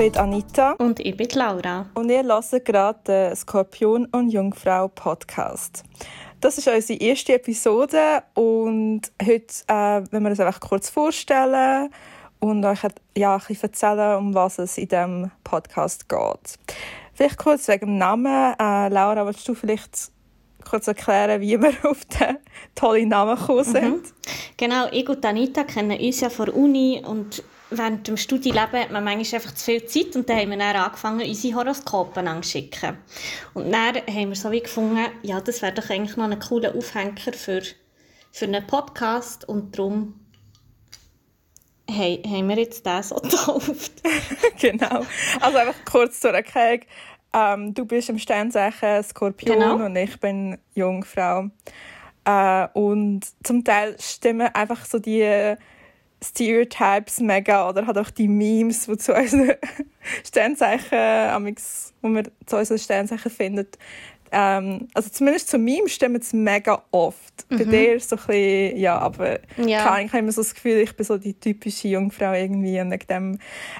Ich bin Anita. Und ich bin Laura. Und ihr hört gerade den Skorpion und Jungfrau Podcast. Das ist unsere erste Episode und heute äh, wenn wir uns einfach kurz vorstellen und euch ja, ein bisschen erzählen, um was es in diesem Podcast geht. Vielleicht kurz wegen dem Namen. Äh, Laura, willst du vielleicht kurz erklären, wie wir auf den tollen Namen gekommen sind? Mhm. Genau, ich und Anita kennen uns ja von der Uni und während dem Studieleben hat man manchmal einfach zu viel Zeit und dann haben wir dann angefangen, unsere Horoskope anzuschicken. Und dann haben wir so wie gefunden, ja, das wäre doch eigentlich noch ein cooler Aufhänger für, für einen Podcast und darum hey, haben wir jetzt das so getauft. genau. Also einfach kurz zur Erklärung. Ähm, du bist im Sternzeichen Skorpion genau. und ich bin Jungfrau. Äh, und zum Teil stimmen einfach so die Stereotypes mega oder hat auch die Memes, die zu unseren Sternzeichen, wo man zu unseren Sternzeichen findet, ähm, also zumindest zu meinem stimmt es mega oft. Mhm. Bei dir so ein bisschen, ja, aber ja. ich habe immer so das Gefühl, ich bin so die typische Jungfrau irgendwie und dem,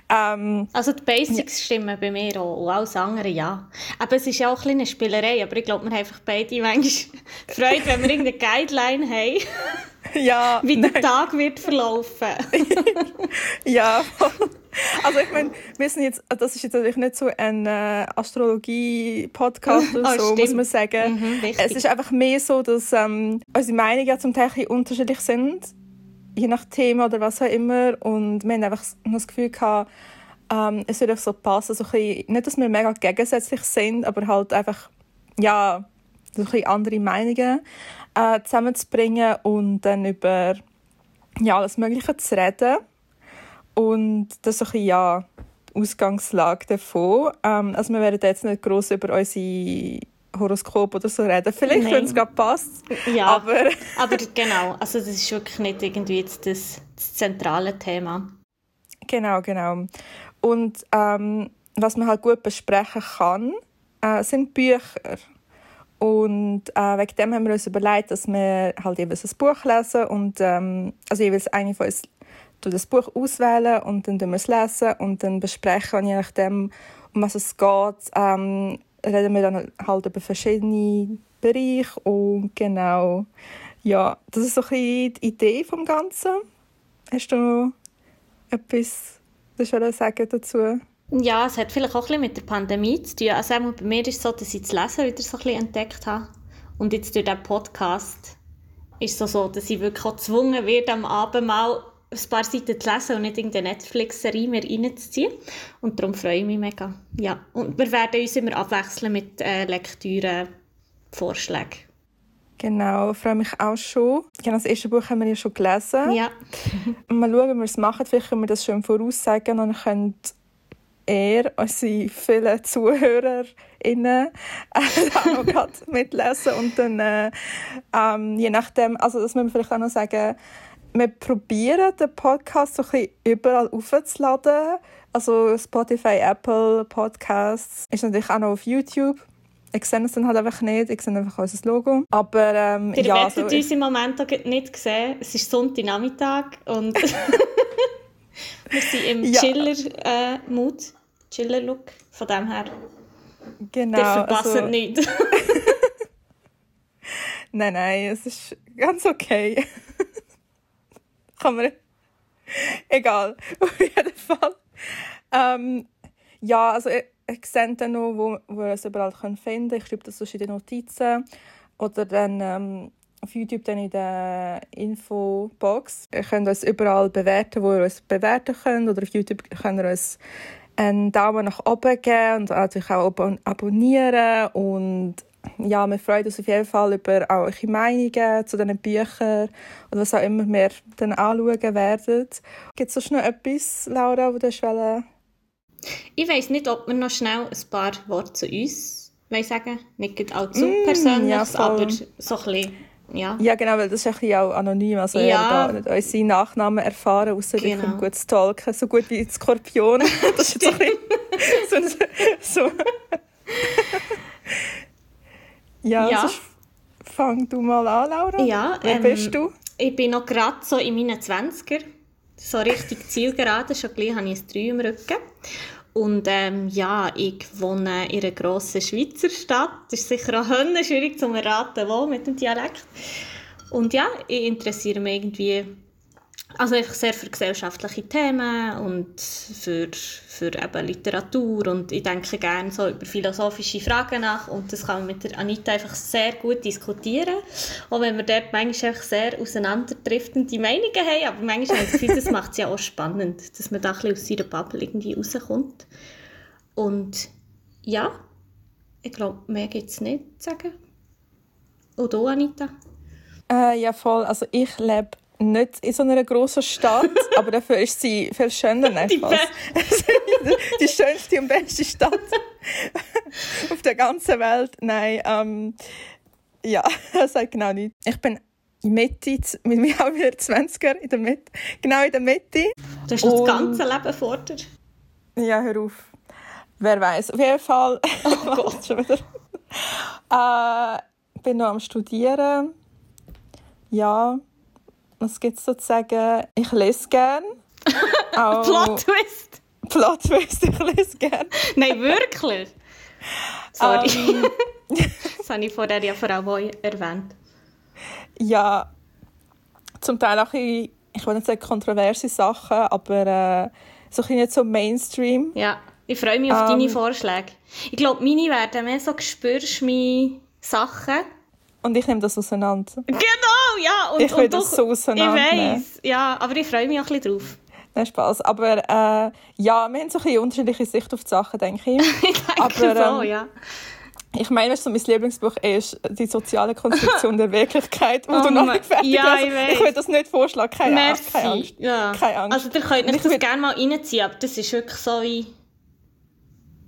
ähm, Also die Basics ja. stimmen bei mir auch und alles andere ja. Aber es ist ja auch ein eine Spielerei, aber ich glaube, wir haben einfach beide manchmal Freude, wenn wir irgendeine Guideline haben. ja, wie der Tag wird verlaufen. ja, also ich meine, wir sind jetzt, das ist jetzt natürlich nicht so ein äh, Astrologie-Podcast oder oh, so, muss man sagen. Mhm, es ist einfach mehr so, dass ähm, unsere Meinungen ja zum Teil unterschiedlich sind, je nach Thema oder was auch immer. Und wir haben einfach das Gefühl gehabt, ähm, es würde so passen, so ein bisschen, nicht, dass wir mega gegensätzlich sind, aber halt einfach, ja, so ein bisschen andere Meinungen äh, zusammenzubringen und dann über ja, alles Mögliche zu reden. Und das ist ein bisschen, ja, die Ausgangslage davon. Ähm, also wir werden jetzt nicht gross über unsere Horoskop oder so reden. Vielleicht, wenn es gerade passt. Ja, aber... aber genau. Also das ist wirklich nicht irgendwie jetzt das, das zentrale Thema. Genau, genau. Und ähm, was man halt gut besprechen kann, äh, sind Bücher. Und äh, wegen dem haben wir uns überlegt, dass wir halt jeweils ein Buch lesen und ähm, also jeweils eine von uns das Buch auswählen und dann wir es lesen und dann besprechen und je nachdem, um was es geht, ähm, reden wir dann halt über verschiedene Bereiche und genau, ja, das ist so ein bisschen die Idee vom Ganzen. Hast du noch etwas dazu sagen dazu? Ja, es hat vielleicht auch ein bisschen mit der Pandemie zu tun. Also bei mir ist es so, dass ich das Lesen wieder so ein bisschen entdeckt habe. Und jetzt durch diesen Podcast ist es so, dass ich wirklich auch gezwungen werde, am Abend mal ein paar Seiten zu lesen und nicht irgendeine Netflix-Serie mehr reinzuziehen. Und darum freue ich mich mega. Ja. Und wir werden uns immer abwechseln mit äh, Lektüren, Vorschlägen. Genau, freue mich auch schon. Genau, das erste Buch haben wir ja schon gelesen. Ja. mal schauen, wie wir es machen. Vielleicht können wir das schon voraussagen und dann er, unsere vielen ZuhörerInnen, äh, auch noch mitlesen. Und dann, äh, ähm, je nachdem, also das müssen wir vielleicht auch noch sagen, wir probieren den Podcast so ein bisschen überall aufzuladen. Also Spotify, Apple Podcasts ist natürlich auch noch auf YouTube. Ich sehe es dann halt einfach nicht, ich sehe einfach unser Logo. Aber ähm, Ihr ja, werdet also, uns im Moment nicht sehen. Es ist Sonntagnachmittag und wir sind im ja. Chiller-Mood. Äh, Chiller-Look. Von dem her. Genau. Der verpasst also, nicht. nein, nein, es ist ganz okay. Kann man. Egal. Auf jeden Fall. Ähm, ja, also ich, ich sehe dann noch, wo, wo ihr es überall finden könnt. Ich schreibe das sonst in den Notizen. Oder dann ähm, auf YouTube dann in der Infobox. Ihr könnt uns überall bewerten, wo ihr uns bewerten könnt. Oder auf YouTube könnt ihr uns einen Daumen nach oben geben und natürlich auch abonnieren. Und ja, wir freuen uns auf jeden Fall über auch eure Meinungen zu diesen Büchern oder was auch immer wir dann anschauen werden. Gibt es sonst noch etwas, Laura, das du wollen? Ich weiss nicht, ob wir noch schnell ein paar Worte zu uns sagen Nicht allzu mm, persönlich, ja, aber so ein bisschen ja. ja, genau, weil das ist ein bisschen auch anonym. Also ja. er nicht unsere Nachnamen erfahren, außer genau. ich gut zu talken, so gut wie die Skorpion. Das ist jetzt ein bisschen so, so. ja, ja. Sonst fang du mal an, Laura. Ja, Wer ähm, bist du? Ich bin noch gerade so in meinen 20er. So richtig zielgerade, schon gleich habe ich ein 3 im Rücken. Und ähm, ja, ich wohne in einer grossen Schweizer Stadt. Das ist sicher auch schwierig zu erraten, wo mit dem Dialekt. Und ja, ich interessiere mich irgendwie also einfach sehr für gesellschaftliche Themen und für, für eben Literatur und ich denke gerne so über philosophische Fragen nach und das kann man mit der Anita einfach sehr gut diskutieren, auch wenn wir dort manchmal sehr auseinanderdriftende Meinungen haben, aber manchmal habe ich das das macht es ja auch spannend, dass man da ein bisschen aus seiner Bubble irgendwie rauskommt und ja, ich glaube, mehr gibt es nicht zu sagen. Und du, Anita? Äh, ja, voll. Also ich lebe nicht in so einer grossen Stadt, aber dafür ist sie viel schöner. Nein, die, die schönste und beste Stadt auf der ganzen Welt. Nein, ähm, ja, das sagt genau nicht. Ich bin in Mitte, mit mir auch wieder 20er, in der Mitte, genau in der Mitte. Du hast das ganze Leben vor dir. Ja, hör auf. Wer weiß. Auf jeden Fall. Oh Gott. schon wieder. äh, bin noch am Studieren. Ja, was gibt es sozusagen? Ich lese gerne. Plot Twist! Plot Twist, ich lese gerne. Nein, wirklich? Sorry. Um, das habe ich vorher ja vor allem erwähnt. Ja, zum Teil auch ein, ich will nicht sagen kontroverse Sachen, aber äh, so ein nicht so Mainstream. Ja, ich freue mich auf um, deine Vorschläge. Ich glaube, meine werden mehr so «Spürst mich Sachen?» Und ich nehme das auseinander. Genau, ja. Und, ich will und das so auseinander. Ich weiß, ja, aber ich freue mich auch ein bisschen drauf. Nein, Spaß. Aber äh, ja, wir haben so ein bisschen unterschiedliche Sicht auf die Sachen, denke ich. ich denke aber, so, ähm, ja. Ich meine, so mein Lieblingsbuch ist die soziale Konstruktion der Wirklichkeit, wo oh du noch nicht fertig ja, hast. Ich, ich will das nicht vorschlagen, keine, Merci. keine Angst. Ja. Keine Angst. Also ihr könnt euch das gerne mal reinziehen, aber das ist wirklich so wie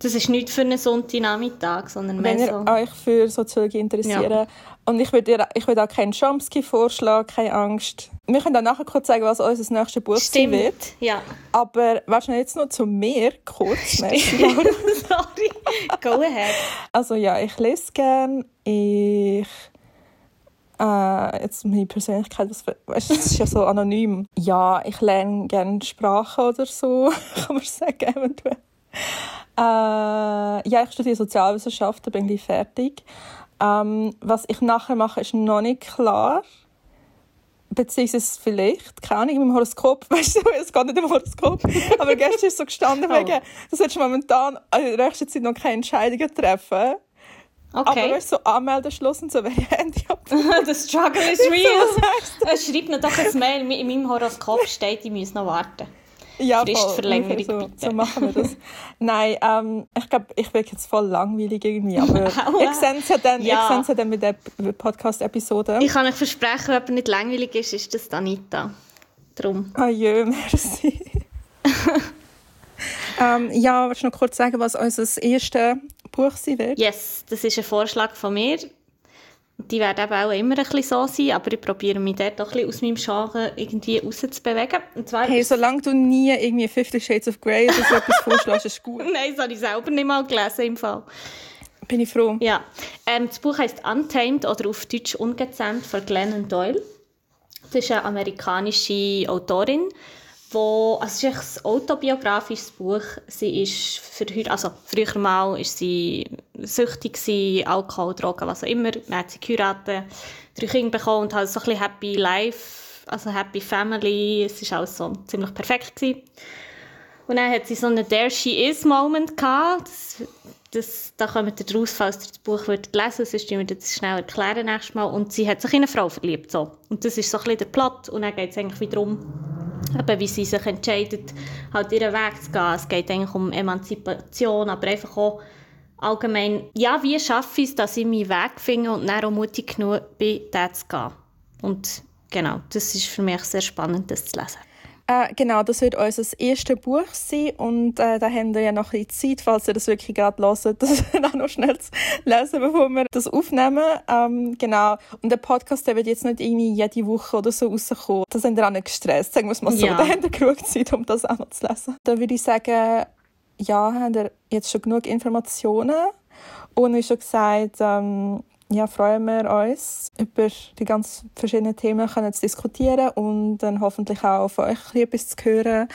das ist nicht für einen Sonntagnachmittag, sondern mehr Wenn ihr euch für Soziologie interessiert. Ja. Und ich würde ich würd auch keinen Chomsky vorschlagen, keine Angst. Wir können dann nachher kurz sagen, was unser nächstes Buch sein wird. ja. Aber du jetzt noch zu mir kurz. Sorry. Go ahead. Also ja, ich lese gerne. Ich... Äh, jetzt meine Persönlichkeit, was, weißt, das ist ja so anonym. Ja, ich lerne gerne Sprache oder so, kann man sagen, eventuell. Äh, ja, ich studiere Sozialwissenschaften, bin gleich fertig. Ähm, was ich nachher mache, ist noch nicht klar. Beziehungsweise vielleicht, keine Ahnung, im Horoskop, weißt du, es geht nicht im Horoskop, aber gestern ist so gestanden, oh. wegen, du solltest momentan in der nächsten Zeit noch keine Entscheidungen treffen. Okay. Aber weißt du, so Anmeldeschluss und so, welche Handy ab. The struggle is real. so, Schreib mir doch ein Mail, in meinem Horoskop steht, ich muss noch warten ja, Fristverlängerung. So, so, machen wir das. Nein, ähm, ich glaube, ich bin jetzt voll langweilig irgendwie, aber ich sehe es ja dann, ja. Ich ja dann mit der Podcast-Episode. Ich kann euch versprechen, wenn jemand nicht langweilig ist, ist das Anita. Drum. Ah jö, merci. ähm, ja, willst du noch kurz sagen, was unser erstes Buch sein wird? Yes, das ist ein Vorschlag von mir die werden eben auch immer ein bisschen so sein, aber ich probiere mich dort auch ein bisschen aus meinem Genre irgendwie rauszubewegen. Und zwar hey, solange du nie irgendwie Fifty Shades of Grey oder so etwas vorschlägst, ist gut. Nein, das habe ich selber nicht mal gelesen im Fall. Bin ich froh. Ja. Ähm, das Buch heißt Untamed oder auf Deutsch Ungezähmt von Glennon Doyle. Das ist eine amerikanische Autorin, wo, also es ist ein autobiografisches Buch. Sie ist für heute, also früher mal ist sie süchtig gewesen, Alkohol, Drogen, was auch immer. Man hat sie geheiratet, drei Kinder bekommen und hat so ein bisschen Happy Life, also Happy Family. Es war alles so ziemlich perfekt gewesen. Und dann hat sie so einen There She Is Moment gehabt. Das, das, da kommt ihr draus, falls ihr das Buch lesen wollt, sonst wir das schnell erklären nächstes Mal. Und sie hat sich in eine Frau verliebt. So. Und das ist so ein bisschen der Plot. Und dann geht es eigentlich wieder eben, wie sie sich entscheidet, halt ihren Weg zu gehen. Es geht eigentlich um Emanzipation, aber einfach auch allgemein, ja, wie schaffe ich es, dass ich meinen Weg finde und dann auch mutig genug bin, den zu gehen. Und genau, das ist für mich sehr spannend, das zu lesen. Äh, genau, das wird unser erstes Buch sein und äh, da haben wir ja noch ein bisschen Zeit, falls ihr das wirklich gerade hört, das auch noch schnell zu lesen, bevor wir das aufnehmen. Ähm, genau, und der Podcast der wird jetzt nicht irgendwie jede Woche oder so rauskommen. Da sind wir auch nicht gestresst, sagen wir es mal so. Ja. Da haben wir genug Zeit, um das auch noch zu lesen. Da würde ich sagen, ja, haben wir jetzt schon genug Informationen und wie schon gesagt, ähm, ja, freuen wir uns, über die ganz verschiedenen Themen können zu diskutieren und dann hoffentlich auch von euch etwas zu hören,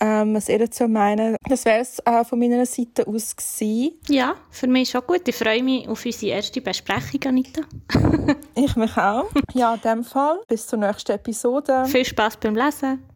ähm, was ihr dazu meinen. Das wäre es äh, von meiner Seite aus gewesen. Ja, für mich ist auch gut. Ich freue mich auf unsere erste Besprechung, Anita. ich mich auch. Ja, in dem Fall. Bis zur nächsten Episode. Viel Spaß beim Lesen.